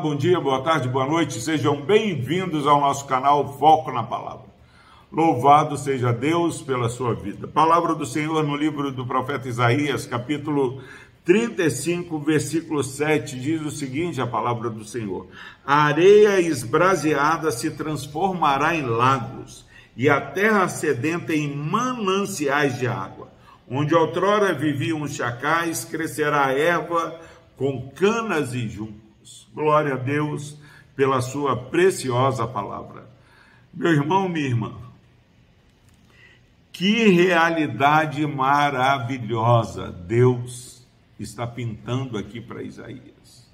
bom dia, boa tarde, boa noite, sejam bem-vindos ao nosso canal Foco na Palavra. Louvado seja Deus pela sua vida. Palavra do Senhor no livro do profeta Isaías, capítulo 35, versículo 7, diz o seguinte: a palavra do Senhor: A areia esbraseada se transformará em lagos, e a terra sedenta em mananciais de água. Onde outrora viviam os chacais, crescerá erva com canas e juncos. Glória a Deus pela sua preciosa palavra. Meu irmão, minha irmã, que realidade maravilhosa Deus está pintando aqui para Isaías.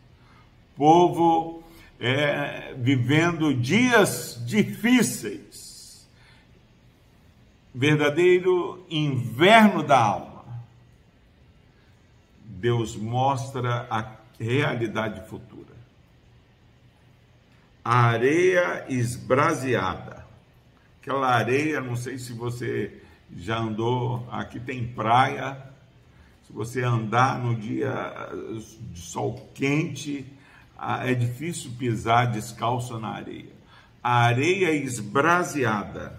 Povo é, vivendo dias difíceis, verdadeiro inverno da alma. Deus mostra a realidade futura. A areia esbraseada. Aquela areia, não sei se você já andou, aqui tem praia. Se você andar no dia de sol quente, é difícil pisar descalço na areia. A areia esbraseada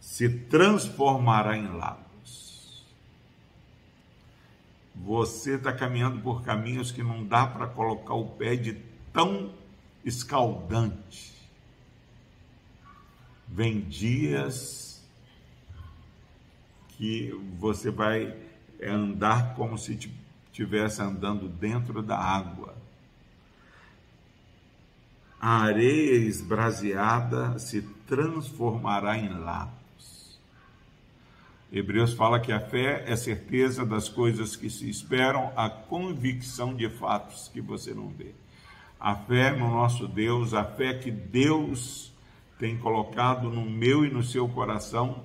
se transformará em lagos. Você está caminhando por caminhos que não dá para colocar o pé de tão escaldante. Vem dias que você vai andar como se estivesse andando dentro da água. A areia esbraseada se transformará em lagos. Hebreus fala que a fé é certeza das coisas que se esperam, a convicção de fatos que você não vê. A fé no nosso Deus, a fé que Deus tem colocado no meu e no seu coração,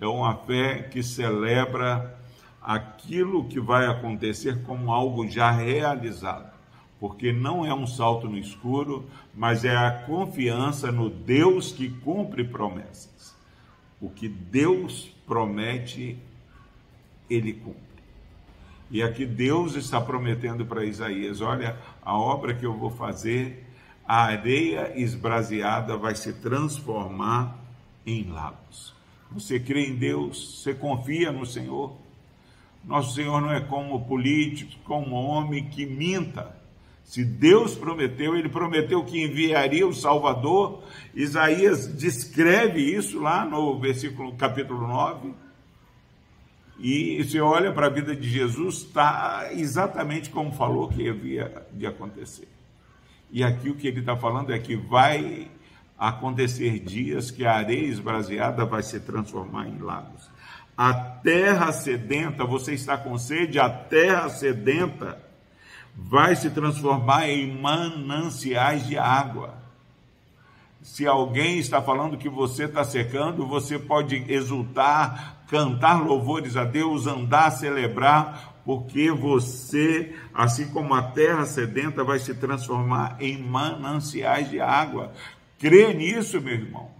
é uma fé que celebra aquilo que vai acontecer como algo já realizado, porque não é um salto no escuro, mas é a confiança no Deus que cumpre promessas. O que Deus promete, ele cumpre. E aqui Deus está prometendo para Isaías: olha, a obra que eu vou fazer, a areia esbraseada vai se transformar em lagos. Você crê em Deus, você confia no Senhor. Nosso Senhor não é como político, como homem que minta. Se Deus prometeu, ele prometeu que enviaria o Salvador. Isaías descreve isso lá no versículo capítulo 9. E você olha para a vida de Jesus, está exatamente como falou que havia de acontecer. E aqui o que ele está falando é que vai acontecer dias que a areia esbraseada vai se transformar em lagos. A terra sedenta, você está com sede, a terra sedenta vai se transformar em mananciais de água. Se alguém está falando que você está secando, você pode exultar, cantar louvores a Deus, andar, celebrar, porque você, assim como a terra sedenta, vai se transformar em mananciais de água. Crê nisso, meu irmão.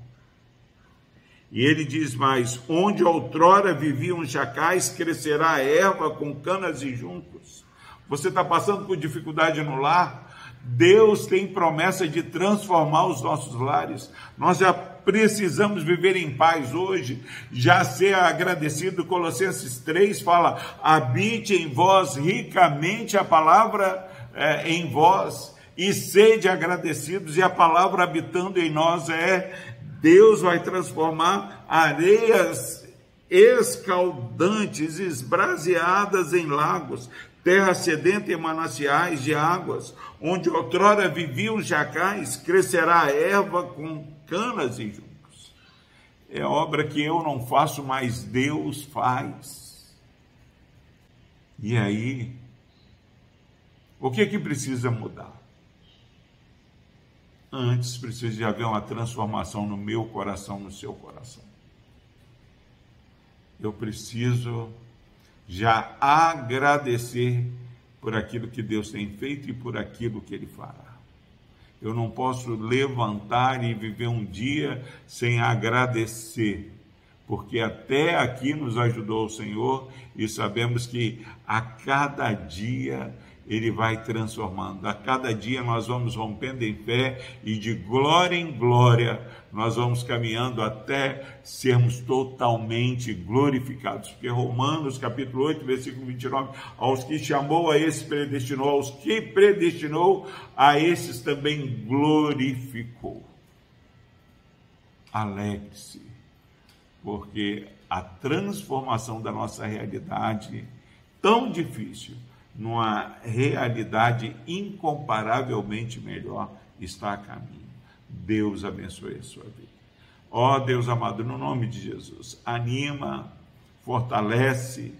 E ele diz mais: onde outrora viviam chacais, crescerá erva com canas e juncos. Você está passando por dificuldade no lar? Deus tem promessa de transformar os nossos lares. Nós já precisamos viver em paz hoje, já ser agradecido. Colossenses 3 fala: habite em vós ricamente a palavra é, em vós e sede agradecidos, e a palavra habitando em nós é: Deus vai transformar areias escaldantes, esbraseadas em lagos, terra sedenta em mananciais de águas, onde outrora viviam jacais, crescerá a erva com canas e juncos. É obra que eu não faço, mas Deus faz. E aí, o que é que precisa mudar? Antes precisa de haver uma transformação no meu coração, no seu coração. Eu preciso já agradecer por aquilo que Deus tem feito e por aquilo que Ele fará. Eu não posso levantar e viver um dia sem agradecer, porque até aqui nos ajudou o Senhor e sabemos que a cada dia ele vai transformando. A cada dia nós vamos rompendo em fé e de glória em glória nós vamos caminhando até sermos totalmente glorificados. Porque Romanos capítulo 8, versículo 29, aos que chamou a esse predestinou, aos que predestinou, a esses também glorificou. Alegre-se, porque a transformação da nossa realidade tão difícil numa realidade incomparavelmente melhor está a caminho. Deus abençoe a sua vida. Ó oh, Deus amado, no nome de Jesus, anima, fortalece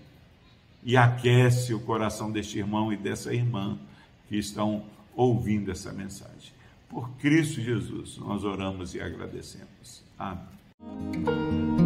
e aquece o coração deste irmão e dessa irmã que estão ouvindo essa mensagem. Por Cristo Jesus, nós oramos e agradecemos. Amém.